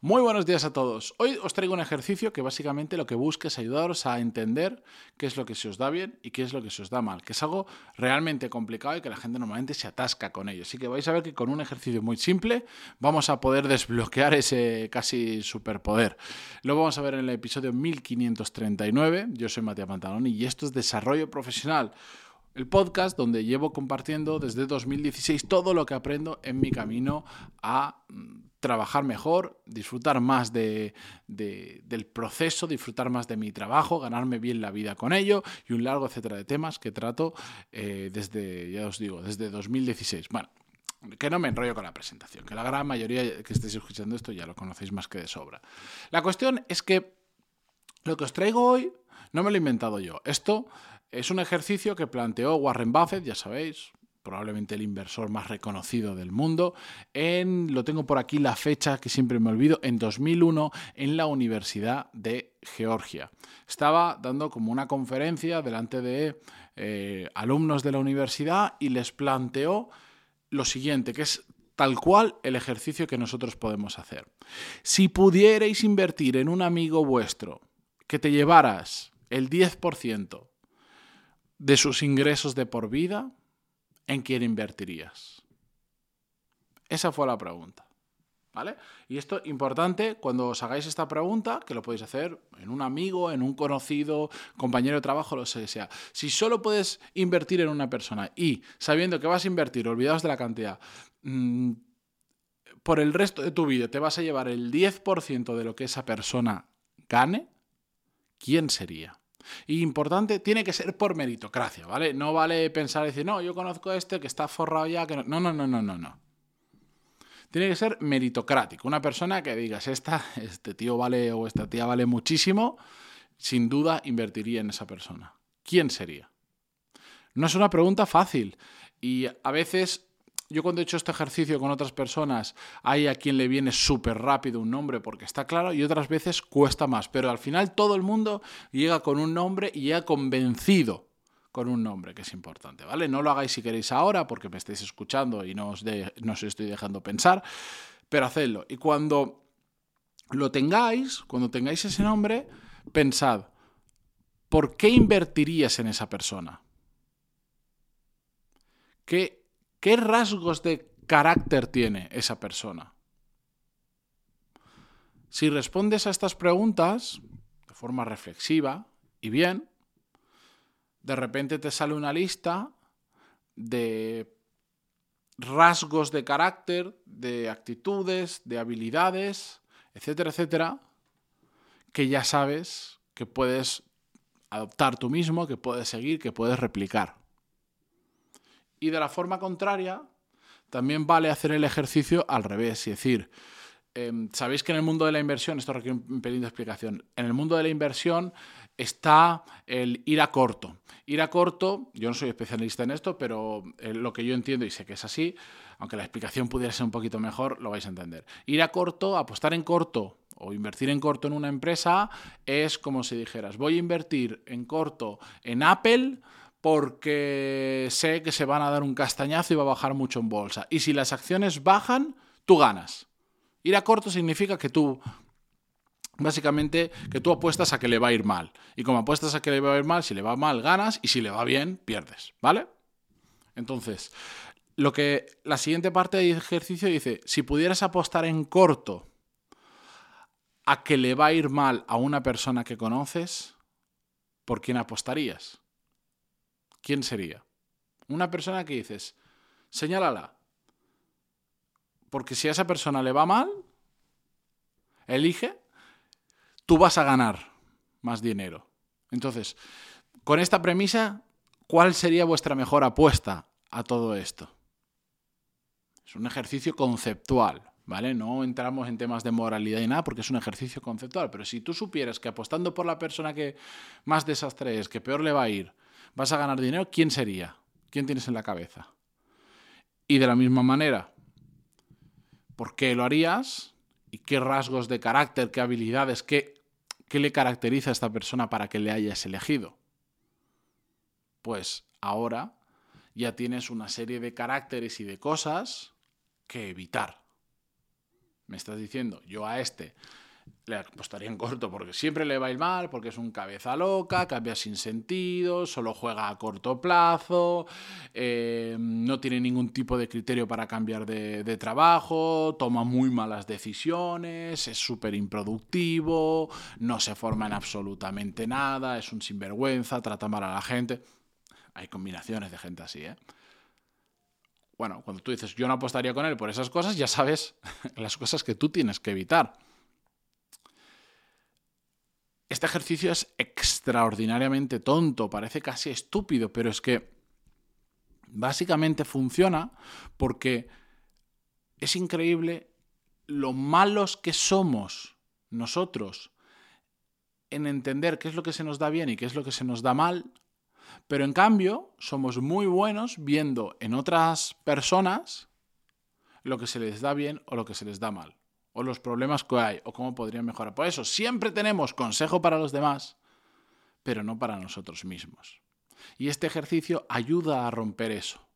Muy buenos días a todos. Hoy os traigo un ejercicio que básicamente lo que busca es ayudaros a entender qué es lo que se os da bien y qué es lo que se os da mal, que es algo realmente complicado y que la gente normalmente se atasca con ello. Así que vais a ver que con un ejercicio muy simple vamos a poder desbloquear ese casi superpoder. Lo vamos a ver en el episodio 1539. Yo soy Matías Pantaloni y esto es Desarrollo Profesional el podcast donde llevo compartiendo desde 2016 todo lo que aprendo en mi camino a mm, trabajar mejor, disfrutar más de, del proceso, disfrutar más de mi trabajo, ganarme bien la vida con ello y un largo etcétera de temas que trato eh, desde, ya os digo, desde 2016. Bueno, que no me enrollo con la presentación, que la gran mayoría que estéis escuchando esto ya lo conocéis más que de sobra. La cuestión es que lo que os traigo hoy no me lo he inventado yo. Esto es un ejercicio que planteó Warren Buffett, ya sabéis, probablemente el inversor más reconocido del mundo, en, lo tengo por aquí la fecha que siempre me olvido, en 2001 en la Universidad de Georgia. Estaba dando como una conferencia delante de eh, alumnos de la universidad y les planteó lo siguiente, que es tal cual el ejercicio que nosotros podemos hacer. Si pudierais invertir en un amigo vuestro que te llevaras el 10% de sus ingresos de por vida, ¿en quién invertirías? Esa fue la pregunta. ¿Vale? Y esto importante cuando os hagáis esta pregunta, que lo podéis hacer en un amigo, en un conocido, compañero de trabajo, lo que sea. Si solo puedes invertir en una persona y sabiendo que vas a invertir, olvidaos de la cantidad, mm, por el resto de tu vida te vas a llevar el 10% de lo que esa persona gane, ¿quién sería? Y importante, tiene que ser por meritocracia, ¿vale? No vale pensar y decir, no, yo conozco a este que está forrado ya, que no. No, no, no, no, no. Tiene que ser meritocrático. Una persona que digas, esta, este tío vale o esta tía vale muchísimo, sin duda invertiría en esa persona. ¿Quién sería? No es una pregunta fácil. Y a veces yo cuando he hecho este ejercicio con otras personas, hay a quien le viene súper rápido un nombre porque está claro y otras veces cuesta más. Pero al final todo el mundo llega con un nombre y llega convencido con un nombre, que es importante, ¿vale? No lo hagáis si queréis ahora porque me estáis escuchando y no os, no os estoy dejando pensar, pero hacedlo. Y cuando lo tengáis, cuando tengáis ese nombre, pensad, ¿por qué invertirías en esa persona? ¿Qué ¿Qué rasgos de carácter tiene esa persona? Si respondes a estas preguntas de forma reflexiva y bien, de repente te sale una lista de rasgos de carácter, de actitudes, de habilidades, etcétera, etcétera, que ya sabes que puedes adoptar tú mismo, que puedes seguir, que puedes replicar. Y de la forma contraria, también vale hacer el ejercicio al revés, es decir, em, sabéis que en el mundo de la inversión, esto requiere un pelín de explicación, en el mundo de la inversión está el ir a corto. Ir a corto, yo no soy especialista en esto, pero eh, lo que yo entiendo y sé que es así, aunque la explicación pudiera ser un poquito mejor, lo vais a entender. Ir a corto, apostar en corto o invertir en corto en una empresa es como si dijeras, voy a invertir en corto en Apple porque sé que se van a dar un castañazo y va a bajar mucho en bolsa. Y si las acciones bajan, tú ganas. Ir a corto significa que tú, básicamente, que tú apuestas a que le va a ir mal. Y como apuestas a que le va a ir mal, si le va mal, ganas, y si le va bien, pierdes. ¿Vale? Entonces, lo que la siguiente parte del ejercicio dice, si pudieras apostar en corto a que le va a ir mal a una persona que conoces, ¿por quién apostarías? ¿Quién sería? Una persona que dices, señálala. Porque si a esa persona le va mal, elige, tú vas a ganar más dinero. Entonces, con esta premisa, ¿cuál sería vuestra mejor apuesta a todo esto? Es un ejercicio conceptual, ¿vale? No entramos en temas de moralidad y nada porque es un ejercicio conceptual, pero si tú supieras que apostando por la persona que más desastre es, que peor le va a ir, vas a ganar dinero, ¿quién sería? ¿Quién tienes en la cabeza? Y de la misma manera, ¿por qué lo harías? ¿Y qué rasgos de carácter, qué habilidades, qué, qué le caracteriza a esta persona para que le hayas elegido? Pues ahora ya tienes una serie de caracteres y de cosas que evitar. Me estás diciendo, yo a este le apostaría en corto porque siempre le va a ir mal, porque es un cabeza loca, cambia sin sentido, solo juega a corto plazo, eh, no tiene ningún tipo de criterio para cambiar de, de trabajo, toma muy malas decisiones, es súper improductivo, no se forma en absolutamente nada, es un sinvergüenza, trata mal a la gente. Hay combinaciones de gente así, ¿eh? Bueno, cuando tú dices yo no apostaría con él por esas cosas, ya sabes las cosas que tú tienes que evitar. Este ejercicio es extraordinariamente tonto, parece casi estúpido, pero es que básicamente funciona porque es increíble lo malos que somos nosotros en entender qué es lo que se nos da bien y qué es lo que se nos da mal pero en cambio, somos muy buenos viendo en otras personas lo que se les da bien o lo que se les da mal, o los problemas que hay, o cómo podrían mejorar. Por eso, siempre tenemos consejo para los demás, pero no para nosotros mismos. Y este ejercicio ayuda a romper eso,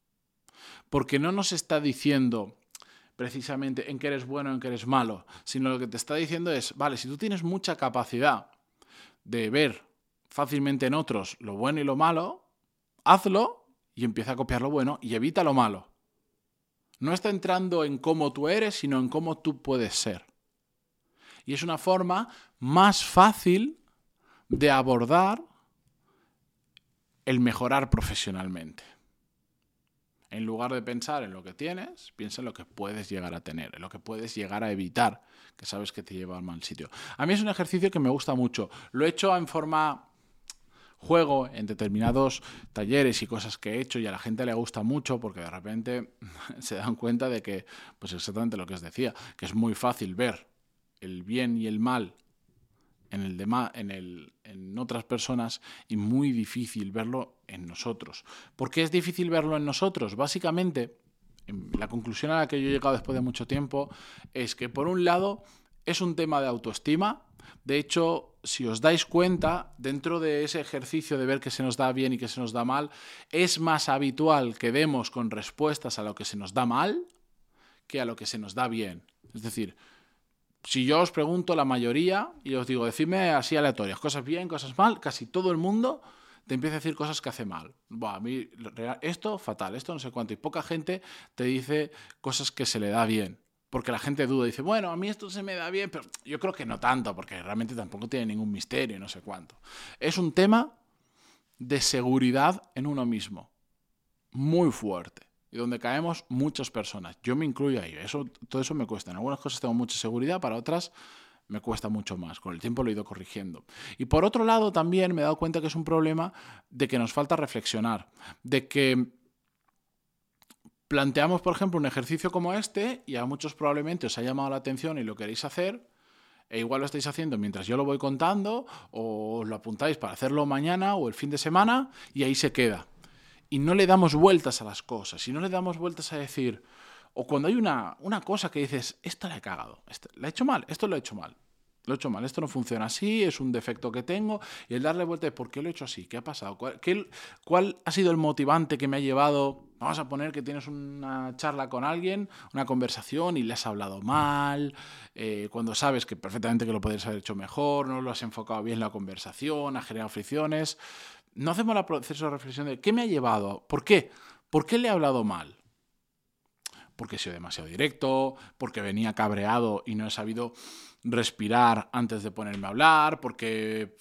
porque no nos está diciendo precisamente en qué eres bueno o en qué eres malo, sino lo que te está diciendo es, vale, si tú tienes mucha capacidad de ver fácilmente en otros lo bueno y lo malo, hazlo y empieza a copiar lo bueno y evita lo malo. No está entrando en cómo tú eres, sino en cómo tú puedes ser. Y es una forma más fácil de abordar el mejorar profesionalmente. En lugar de pensar en lo que tienes, piensa en lo que puedes llegar a tener, en lo que puedes llegar a evitar, que sabes que te lleva al mal sitio. A mí es un ejercicio que me gusta mucho. Lo he hecho en forma juego en determinados talleres y cosas que he hecho y a la gente le gusta mucho porque de repente se dan cuenta de que, pues exactamente lo que os decía, que es muy fácil ver el bien y el mal en, el en, el, en otras personas y muy difícil verlo en nosotros. ¿Por qué es difícil verlo en nosotros? Básicamente, la conclusión a la que yo he llegado después de mucho tiempo es que por un lado es un tema de autoestima, de hecho, si os dais cuenta, dentro de ese ejercicio de ver qué se nos da bien y qué se nos da mal, es más habitual que demos con respuestas a lo que se nos da mal que a lo que se nos da bien. Es decir, si yo os pregunto la mayoría y os digo, decidme así aleatorias, cosas bien, cosas mal, casi todo el mundo te empieza a decir cosas que hace mal. a mí esto fatal, esto no sé cuánto. Y poca gente te dice cosas que se le da bien porque la gente duda, dice, bueno, a mí esto se me da bien, pero yo creo que no tanto, porque realmente tampoco tiene ningún misterio, no sé cuánto. Es un tema de seguridad en uno mismo, muy fuerte, y donde caemos muchas personas. Yo me incluyo ahí, eso, todo eso me cuesta. En algunas cosas tengo mucha seguridad, para otras me cuesta mucho más. Con el tiempo lo he ido corrigiendo. Y por otro lado, también me he dado cuenta que es un problema de que nos falta reflexionar, de que planteamos, por ejemplo, un ejercicio como este y a muchos probablemente os ha llamado la atención y lo queréis hacer, e igual lo estáis haciendo mientras yo lo voy contando, o os lo apuntáis para hacerlo mañana o el fin de semana, y ahí se queda. Y no le damos vueltas a las cosas, y no le damos vueltas a decir, o cuando hay una, una cosa que dices, esto la he cagado, esto, la he hecho mal, esto lo he hecho mal. Lo he hecho mal, esto no funciona así, es un defecto que tengo, y el darle vuelta de por qué lo he hecho así, qué ha pasado, cuál, cuál ha sido el motivante que me ha llevado Vamos a poner que tienes una charla con alguien, una conversación y le has hablado mal, eh, cuando sabes que perfectamente que lo podrías haber hecho mejor, no lo has enfocado bien la conversación, ha generado fricciones. No hacemos el proceso de reflexión de qué me ha llevado, por qué, por qué le he hablado mal. Porque he sido demasiado directo, porque venía cabreado y no he sabido respirar antes de ponerme a hablar, porque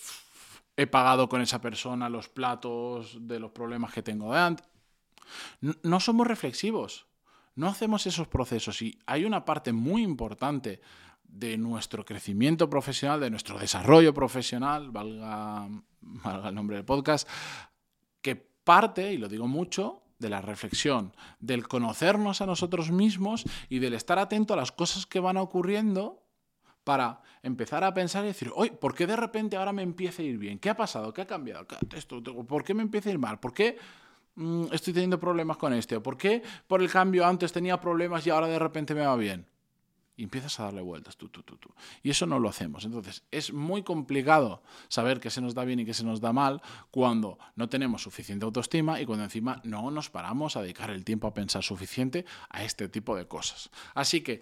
he pagado con esa persona los platos de los problemas que tengo de antes. No somos reflexivos, no hacemos esos procesos y hay una parte muy importante de nuestro crecimiento profesional, de nuestro desarrollo profesional, valga, el nombre del podcast, que parte, y lo digo mucho, de la reflexión, del conocernos a nosotros mismos y del estar atento a las cosas que van ocurriendo para empezar a pensar y decir, oye, ¿por qué de repente ahora me empieza a ir bien? ¿Qué ha pasado? ¿Qué ha cambiado? ¿Por qué me empieza a ir mal? ¿Por qué Mm, estoy teniendo problemas con este? ¿O por qué por el cambio antes tenía problemas y ahora de repente me va bien? Y empiezas a darle vueltas, tú, tú, tú, tú. Y eso no lo hacemos. Entonces, es muy complicado saber qué se nos da bien y qué se nos da mal cuando no tenemos suficiente autoestima y cuando encima no nos paramos a dedicar el tiempo a pensar suficiente a este tipo de cosas. Así que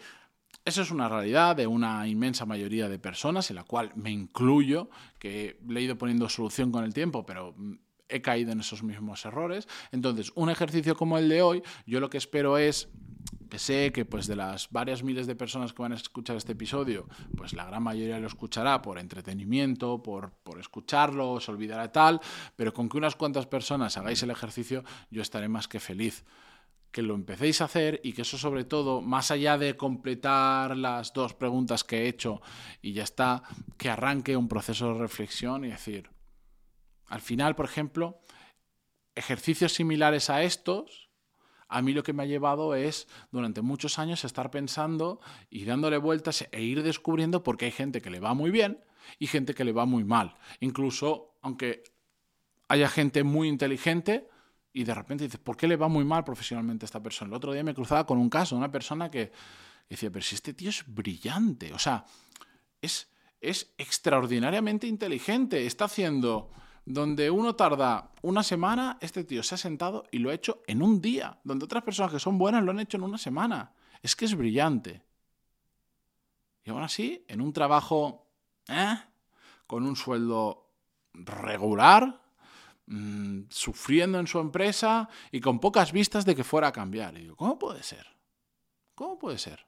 eso es una realidad de una inmensa mayoría de personas, en la cual me incluyo, que le he ido poniendo solución con el tiempo, pero mm, he caído en esos mismos errores. Entonces, un ejercicio como el de hoy, yo lo que espero es sé que pues de las varias miles de personas que van a escuchar este episodio, pues la gran mayoría lo escuchará por entretenimiento, por, por escucharlo, se olvidará tal, pero con que unas cuantas personas hagáis el ejercicio, yo estaré más que feliz. Que lo empecéis a hacer y que eso sobre todo, más allá de completar las dos preguntas que he hecho y ya está, que arranque un proceso de reflexión y decir, al final, por ejemplo, ejercicios similares a estos, a mí lo que me ha llevado es durante muchos años estar pensando y dándole vueltas e ir descubriendo porque hay gente que le va muy bien y gente que le va muy mal. Incluso, aunque haya gente muy inteligente, y de repente dices, ¿por qué le va muy mal profesionalmente a esta persona? El otro día me cruzaba con un caso, una persona que decía, pero si este tío es brillante, o sea, es, es extraordinariamente inteligente, está haciendo donde uno tarda una semana, este tío se ha sentado y lo ha hecho en un día, donde otras personas que son buenas lo han hecho en una semana. Es que es brillante. Y aún así, en un trabajo ¿eh? con un sueldo regular, Mm, sufriendo en su empresa y con pocas vistas de que fuera a cambiar. Y digo, ¿cómo puede ser? ¿Cómo puede ser?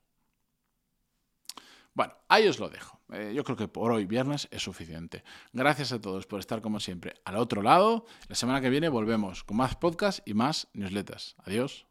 Bueno, ahí os lo dejo. Eh, yo creo que por hoy, viernes, es suficiente. Gracias a todos por estar como siempre al otro lado. La semana que viene volvemos con más podcasts y más newsletters. Adiós.